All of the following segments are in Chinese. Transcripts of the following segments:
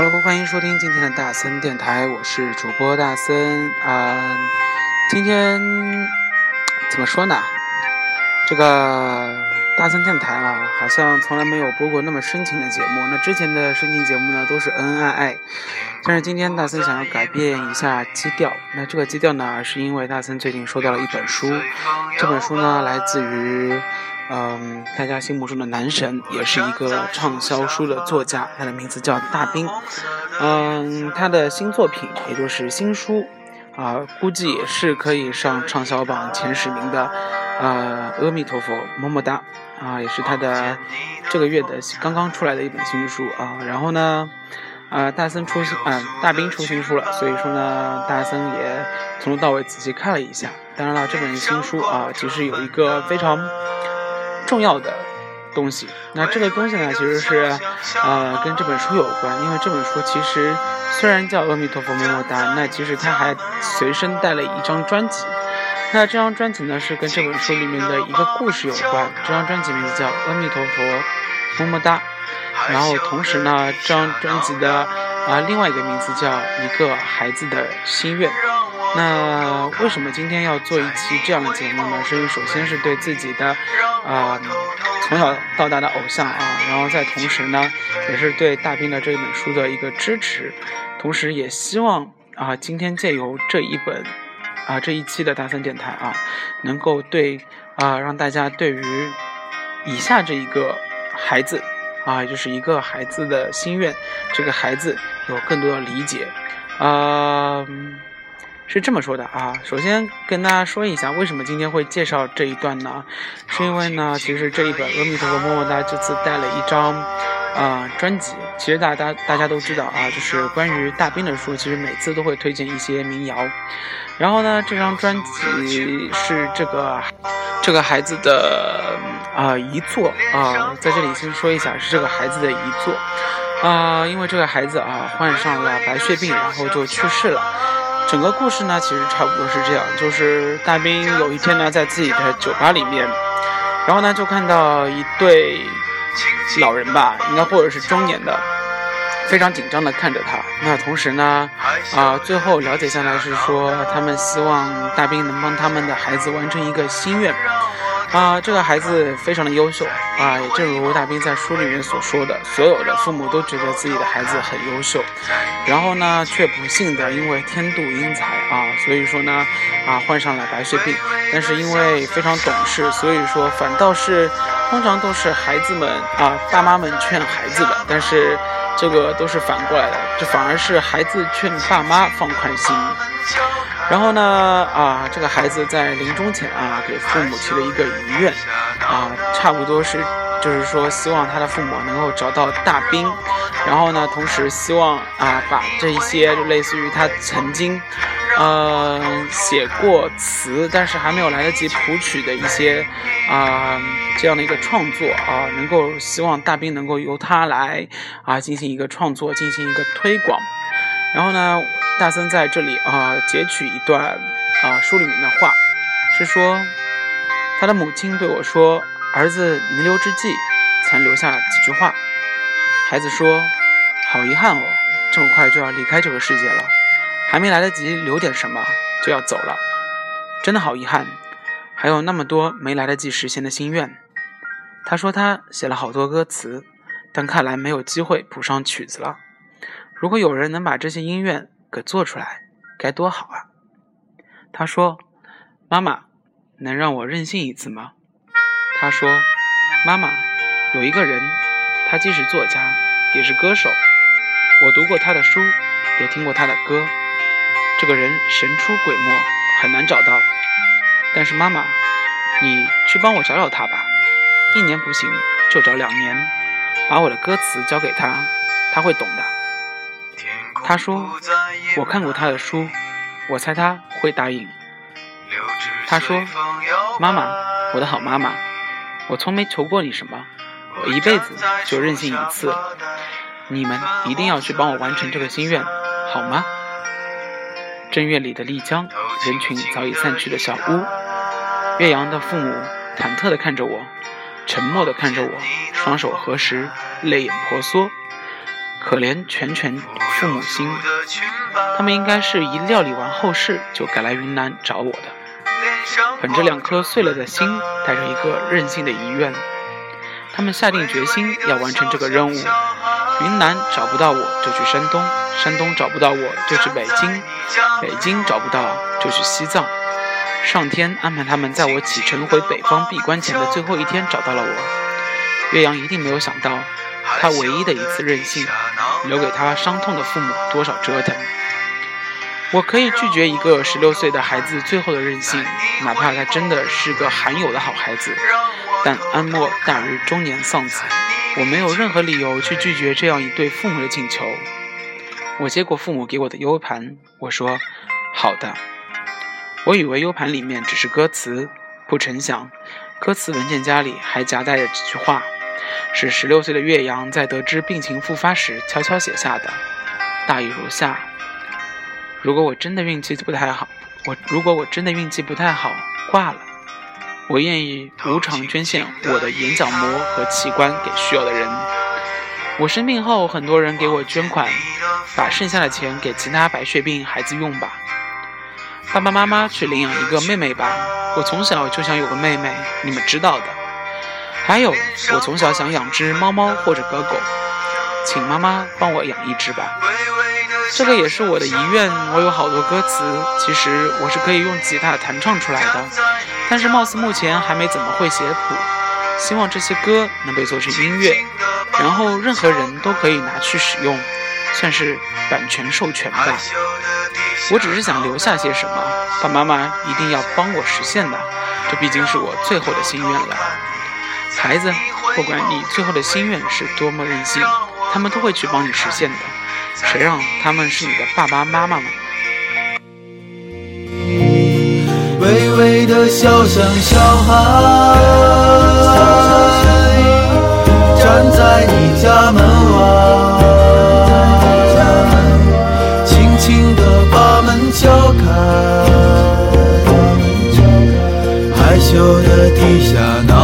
Hello，欢迎收听今天的大森电台，我是主播大森啊。今天怎么说呢？这个大森电台啊，好像从来没有播过那么深情的节目。那之前的深情节目呢，都是恩恩爱爱。但是今天大森想要改变一下基调。那这个基调呢，是因为大森最近收到了一本书，这本书呢，来自于。嗯，大家心目中的男神，也是一个畅销书的作家，他的名字叫大兵。嗯，他的新作品，也就是新书，啊，估计也是可以上畅销榜前十名的。呃，阿弥陀佛，么么哒，啊，也是他的这个月的刚刚出来的一本新书啊。然后呢，啊，大森出新，啊，大兵出新书了，所以说呢，大森也从头到尾仔细看了一下。当然了，这本新书啊，其实有一个非常。重要的东西，那这个东西呢，其实是，呃，跟这本书有关。因为这本书其实虽然叫《阿弥陀佛么么哒》，那其实它还随身带了一张专辑。那这张专辑呢，是跟这本书里面的一个故事有关。这张专辑名字叫《阿弥陀佛么么哒》，然后同时呢，这张专辑的啊另外一个名字叫《一个孩子的心愿》。那为什么今天要做一期这样的节目呢？是因为首先是对自己的，啊，从小到大的偶像啊，然后再同时呢，也是对大兵的这本书的一个支持，同时也希望啊，今天借由这一本，啊这一期的大森电台啊，能够对啊让大家对于以下这一个孩子啊，就是一个孩子的心愿，这个孩子有更多的理解，啊。是这么说的啊，首先跟大家说一下，为什么今天会介绍这一段呢？是因为呢，其实这一本《阿弥陀佛么么哒》这次带了一张啊专辑。其实大家大家都知道啊，就是关于大兵的书，其实每次都会推荐一些民谣。然后呢，这张专辑是这个这个孩子的啊遗作啊，在这里先说一下，是这个孩子的遗作啊，因为这个孩子啊患上了白血病，然后就去世了。整个故事呢，其实差不多是这样，就是大兵有一天呢，在自己的酒吧里面，然后呢，就看到一对老人吧，应该或者是中年的，非常紧张地看着他。那同时呢，啊，最后了解下来是说，他们希望大兵能帮他们的孩子完成一个心愿。啊，这个孩子非常的优秀啊，也正如大兵在书里面所说的，所有的父母都觉得自己的孩子很优秀，然后呢，却不幸的因为天妒英才啊，所以说呢，啊，患上了白血病。但是因为非常懂事，所以说反倒是通常都是孩子们啊，爸妈们劝孩子的，但是这个都是反过来的，这反而是孩子劝爸妈放宽心。然后呢，啊，这个孩子在临终前啊，给父母提了一个遗愿，啊，差不多是，就是说希望他的父母能够找到大兵，然后呢，同时希望啊，把这一些就类似于他曾经，呃，写过词，但是还没有来得及谱曲的一些啊这样的一个创作啊，能够希望大兵能够由他来啊进行一个创作，进行一个推广，然后呢。大森在这里啊，截取一段啊书里面的话，是说他的母亲对我说：“儿子弥留之际，曾留下几句话。”孩子说：“好遗憾哦，这么快就要离开这个世界了，还没来得及留点什么就要走了，真的好遗憾，还有那么多没来得及实现的心愿。”他说他写了好多歌词，但看来没有机会谱上曲子了。如果有人能把这些音乐，给做出来该多好啊！他说：“妈妈，能让我任性一次吗？”他说：“妈妈，有一个人，他既是作家，也是歌手。我读过他的书，也听过他的歌。这个人神出鬼没，很难找到。但是妈妈，你去帮我找找他吧。一年不行，就找两年，把我的歌词交给他，他会懂的。”他说：“我看过他的书，我猜他会答应。”他说：“妈妈，我的好妈妈，我从没求过你什么，我一辈子就任性一次，你们一定要去帮我完成这个心愿，好吗？”正月里的丽江，人群早已散去的小屋，岳阳的父母忐忑地看着我，沉默地看着我，双手合十，泪眼婆娑。可怜全全父母心，他们应该是一料理完后事就赶来云南找我的，捧着两颗碎了的心，带着一个任性的遗愿，他们下定决心要完成这个任务。云南找不到我就去山东，山东找不到我就去北京，北京找不到就去西藏。上天安排他们在我启程回北方闭关前的最后一天找到了我。岳阳一定没有想到，他唯一的一次任性，留给他伤痛的父母多少折腾。我可以拒绝一个十六岁的孩子最后的任性，哪怕他真的是个罕有的好孩子。但安莫大于中年丧子，我没有任何理由去拒绝这样一对父母的请求。我接过父母给我的 U 盘，我说：“好的。”我以为 U 盘里面只是歌词，不成想，歌词文件夹里还夹带着几句话，是十六岁的岳阳在得知病情复发时悄悄写下的，大意如下：如果我真的运气不太好，我如果我真的运气不太好，挂了，我愿意无偿捐献我的眼角膜和器官给需要的人。我生病后，很多人给我捐款，把剩下的钱给其他白血病孩子用吧。爸爸妈妈去领养一个妹妹吧，我从小就想有个妹妹，你们知道的。还有，我从小想养只猫猫或者狗狗，请妈妈帮我养一只吧。这个也是我的遗愿。我有好多歌词，其实我是可以用吉他弹唱出来的，但是貌似目前还没怎么会写谱。希望这些歌能被做成音乐，然后任何人都可以拿去使用，算是版权授权吧。我只是想留下些什么，爸爸妈妈一定要帮我实现的，这毕竟是我最后的心愿了。孩子，不管你最后的心愿是多么任性，他们都会去帮你实现的。谁让他们是你的爸爸妈妈呢？微微的笑像小孩，站在你家门外。轻轻的把门敲开，害羞的低下脑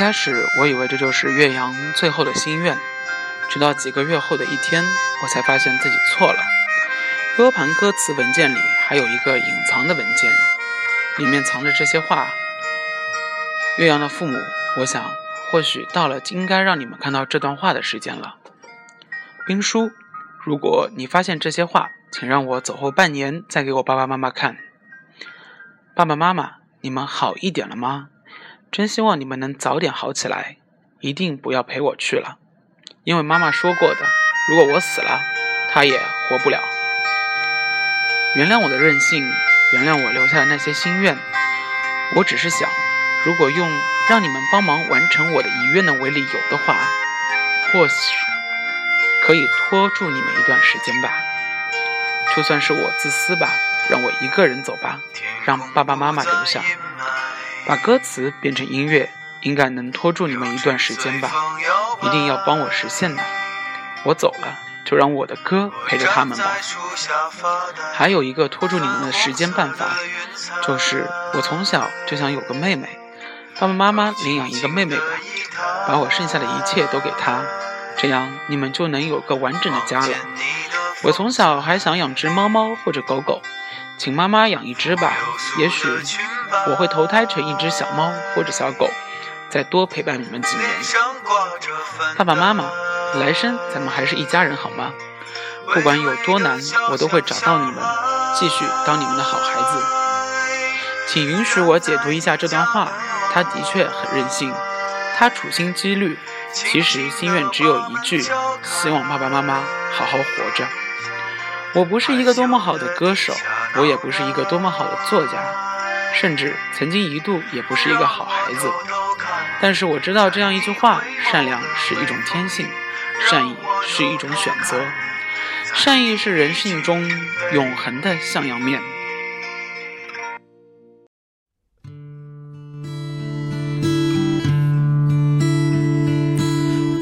开始我以为这就是岳阳最后的心愿，直到几个月后的一天，我才发现自己错了。U 盘歌词文件里还有一个隐藏的文件，里面藏着这些话。岳阳的父母，我想或许到了应该让你们看到这段话的时间了。兵书，如果你发现这些话，请让我走后半年再给我爸爸妈妈看。爸爸妈妈，你们好一点了吗？真希望你们能早点好起来，一定不要陪我去了，因为妈妈说过的，如果我死了，她也活不了。原谅我的任性，原谅我留下的那些心愿。我只是想，如果用让你们帮忙完成我的遗愿的为理由的话，或许可以拖住你们一段时间吧。就算是我自私吧，让我一个人走吧，让爸爸妈妈留下。把歌词变成音乐，应该能拖住你们一段时间吧。一定要帮我实现的。我走了，就让我的歌陪着他们吧。还有一个拖住你们的时间办法，就是我从小就想有个妹妹，爸爸妈妈领养一个妹妹吧，把我剩下的一切都给她，这样你们就能有个完整的家了。我从小还想养只猫猫或者狗狗，请妈妈养一只吧，也许。我会投胎成一只小猫或者小狗，再多陪伴你们几年。爸爸妈妈，来生咱们还是一家人好吗？不管有多难，我都会找到你们，继续当你们的好孩子。请允许我解读一下这段话，他的确很任性，他处心积虑，其实心愿只有一句：希望爸爸妈妈好好活着。我不是一个多么好的歌手，我也不是一个多么好的作家。甚至曾经一度也不是一个好孩子，但是我知道这样一句话：善良是一种天性，善意是一种选择，善意是人性中永恒的向阳面。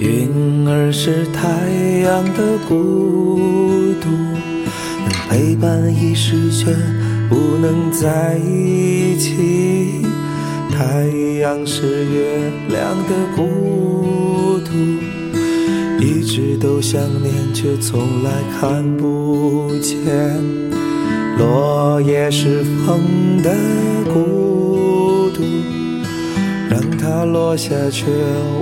云儿是太阳的孤独，陪伴一时却。不能在一起。太阳是月亮的孤独，一直都想念却从来看不见。落叶是风的孤独，让它落下却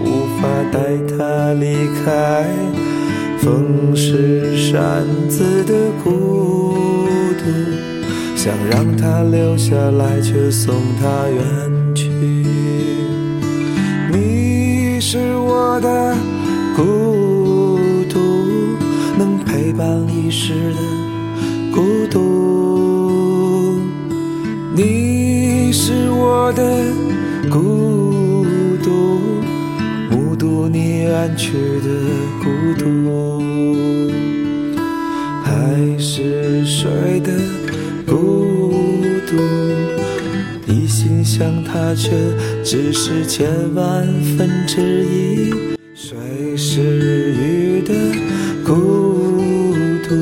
无法带它离开。风是扇子的孤独，想让它留下来，却送它远去。你是我的孤独，能陪伴一世的孤独。你是我的孤独，目睹你远去的孤独。还是睡的想它却只是千万分之一。水是鱼的孤独，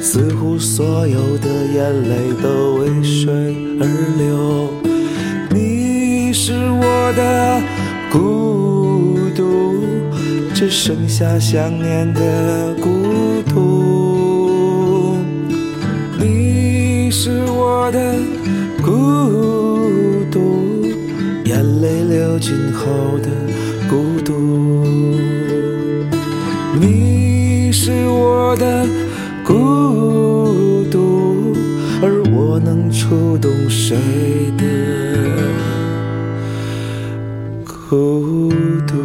似乎所有的眼泪都为水而流。你是我的孤独，只剩下想念的孤独。你是我的今后的孤独。你是我的孤独，而我能触动谁的孤独？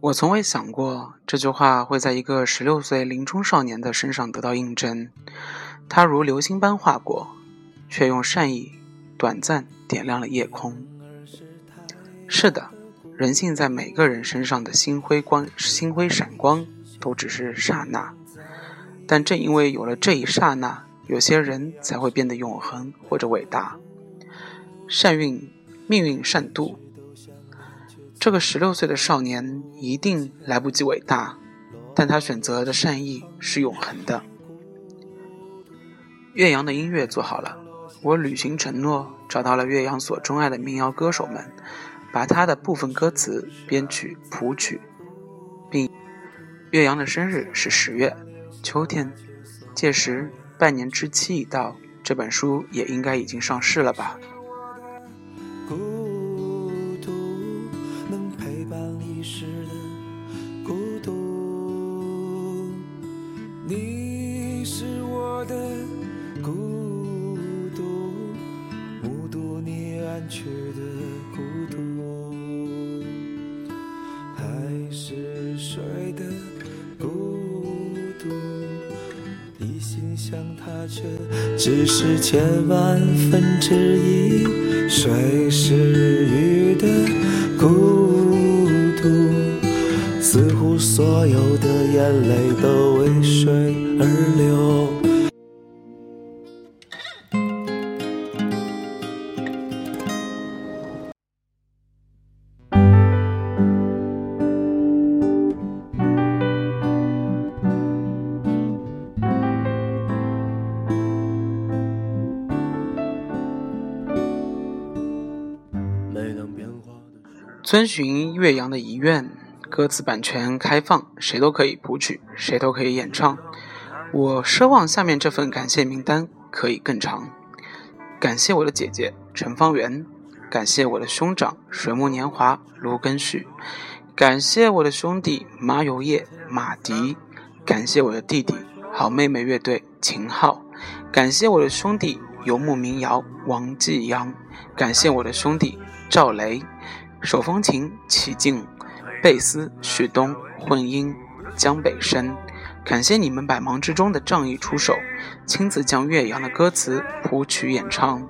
我从未想过这句话会在一个十六岁林中少年的身上得到印证。他如流星般划过，却用善意短暂点亮了夜空。是的，人性在每个人身上的星辉光、星辉闪光，都只是刹那。但正因为有了这一刹那，有些人才会变得永恒或者伟大。善运，命运善妒。这个十六岁的少年一定来不及伟大，但他选择的善意是永恒的。岳阳的音乐做好了，我履行承诺，找到了岳阳所钟爱的民谣歌手们，把他的部分歌词编曲谱曲，并岳阳的生日是十月，秋天，届时半年之期已到，这本书也应该已经上市了吧。去的孤独，海是水的孤独，一心想他却只是千万分之一。水是鱼的孤独，似乎所有的眼泪都为水遵循岳阳的遗愿，歌词版权开放，谁都可以谱曲，谁都可以演唱。我奢望下面这份感谢名单可以更长。感谢我的姐姐陈方圆，感谢我的兄长水木年华卢庚戌，感谢我的兄弟马友业马迪，感谢我的弟弟好妹妹乐队秦昊，感谢我的兄弟游牧民谣王继阳，感谢我的兄弟赵雷，手风琴齐静，贝斯许东，混音江北生。感谢你们百忙之中的仗义出手，亲自将岳阳的歌词谱曲演唱。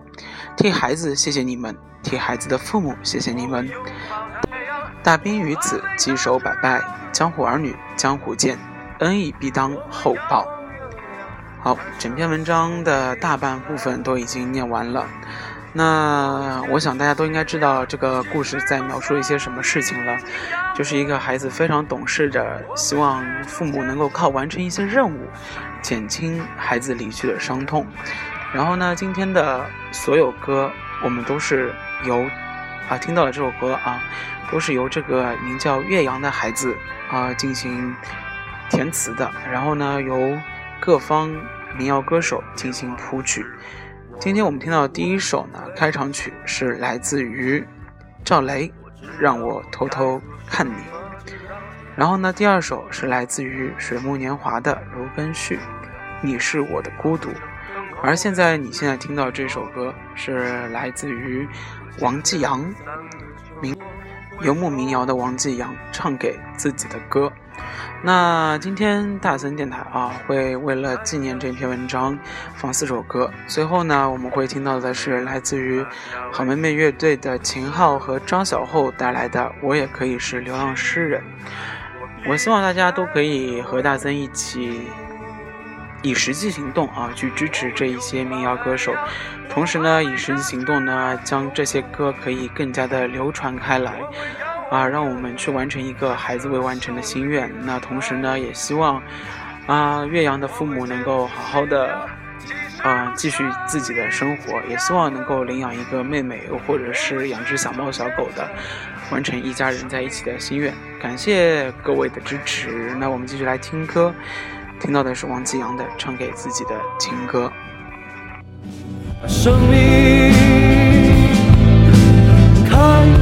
替孩子谢谢你们，替孩子的父母谢谢你们。大兵于此，稽首百拜，江湖儿女江湖见，恩义必当厚报。好，整篇文章的大半部分都已经念完了。那我想大家都应该知道这个故事在描述一些什么事情了，就是一个孩子非常懂事的，希望父母能够靠完成一些任务，减轻孩子离去的伤痛。然后呢，今天的所有歌我们都是由啊听到了这首歌啊，都是由这个名叫岳阳的孩子啊进行填词的，然后呢由各方民谣歌手进行谱曲。今天我们听到的第一首呢，开场曲是来自于赵雷，《让我偷偷看你》。然后呢，第二首是来自于水木年华的《如根序》，你是我的孤独。而现在你现在听到这首歌是来自于王继阳，民游牧民谣的王继阳唱给自己的歌。那今天大森电台啊，会为了纪念这篇文章放四首歌。最后呢，我们会听到的是来自于好妹妹乐队的秦昊和张小厚带来的《我也可以是流浪诗人》。我希望大家都可以和大森一起以实际行动啊，去支持这一些民谣歌手，同时呢，以实际行动呢，将这些歌可以更加的流传开来。啊，让我们去完成一个孩子未完成的心愿。那同时呢，也希望啊，岳阳的父母能够好好的啊，继续自己的生活，也希望能够领养一个妹妹，又或者是养只小猫小狗的，完成一家人在一起的心愿。感谢各位的支持。那我们继续来听歌，听到的是王继阳的《唱给自己的情歌》。生命开。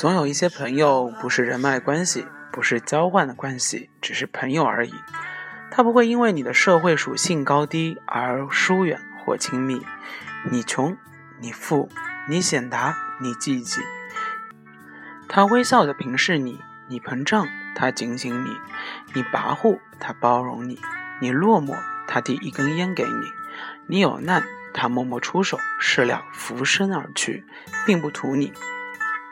总有一些朋友不是人脉关系，不是交换的关系，只是朋友而已。他不会因为你的社会属性高低而疏远或亲密。你穷，你富，你显达，你积极。他微笑的平视你；你膨胀，他警醒你；你跋扈，他包容你；你落寞，他递一根烟给你；你有难，他默默出手，事了拂身而去，并不图你。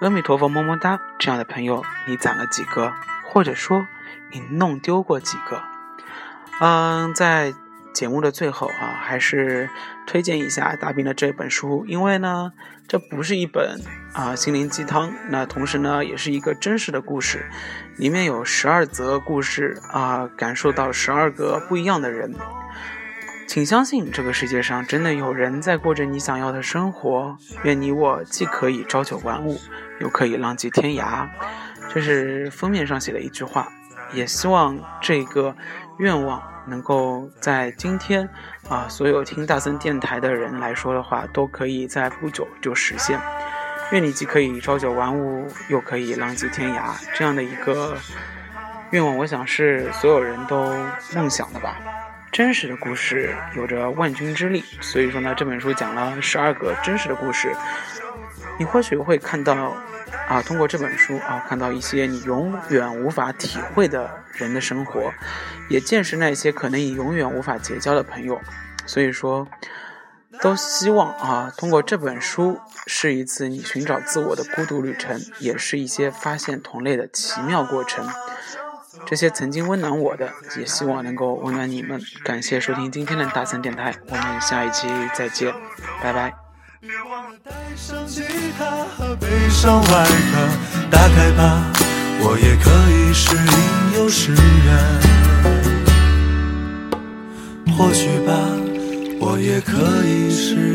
阿弥陀佛，么么哒！这样的朋友，你攒了几个？或者说，你弄丢过几个？嗯，在节目的最后啊，还是推荐一下大兵的这本书，因为呢，这不是一本啊心灵鸡汤，那同时呢，也是一个真实的故事，里面有十二则故事啊，感受到十二个不一样的人。请相信，这个世界上真的有人在过着你想要的生活。愿你我既可以朝九晚五，又可以浪迹天涯。这是封面上写的一句话，也希望这个愿望能够在今天啊，所有听大森电台的人来说的话，都可以在不久就实现。愿你既可以朝九晚五，又可以浪迹天涯，这样的一个愿望，我想是所有人都梦想的吧。真实的故事有着万钧之力，所以说呢，这本书讲了十二个真实的故事，你或许会看到。啊，通过这本书啊，看到一些你永远无法体会的人的生活，也见识那些可能你永远无法结交的朋友。所以说，都希望啊，通过这本书是一次你寻找自我的孤独旅程，也是一些发现同类的奇妙过程。这些曾经温暖我的，也希望能够温暖你们。感谢收听今天的大森电台，我们下一期再见，拜拜。别忘了带上吉他和悲伤外壳，打开吧，我也可以是吟游诗人。或许吧，我也可以是。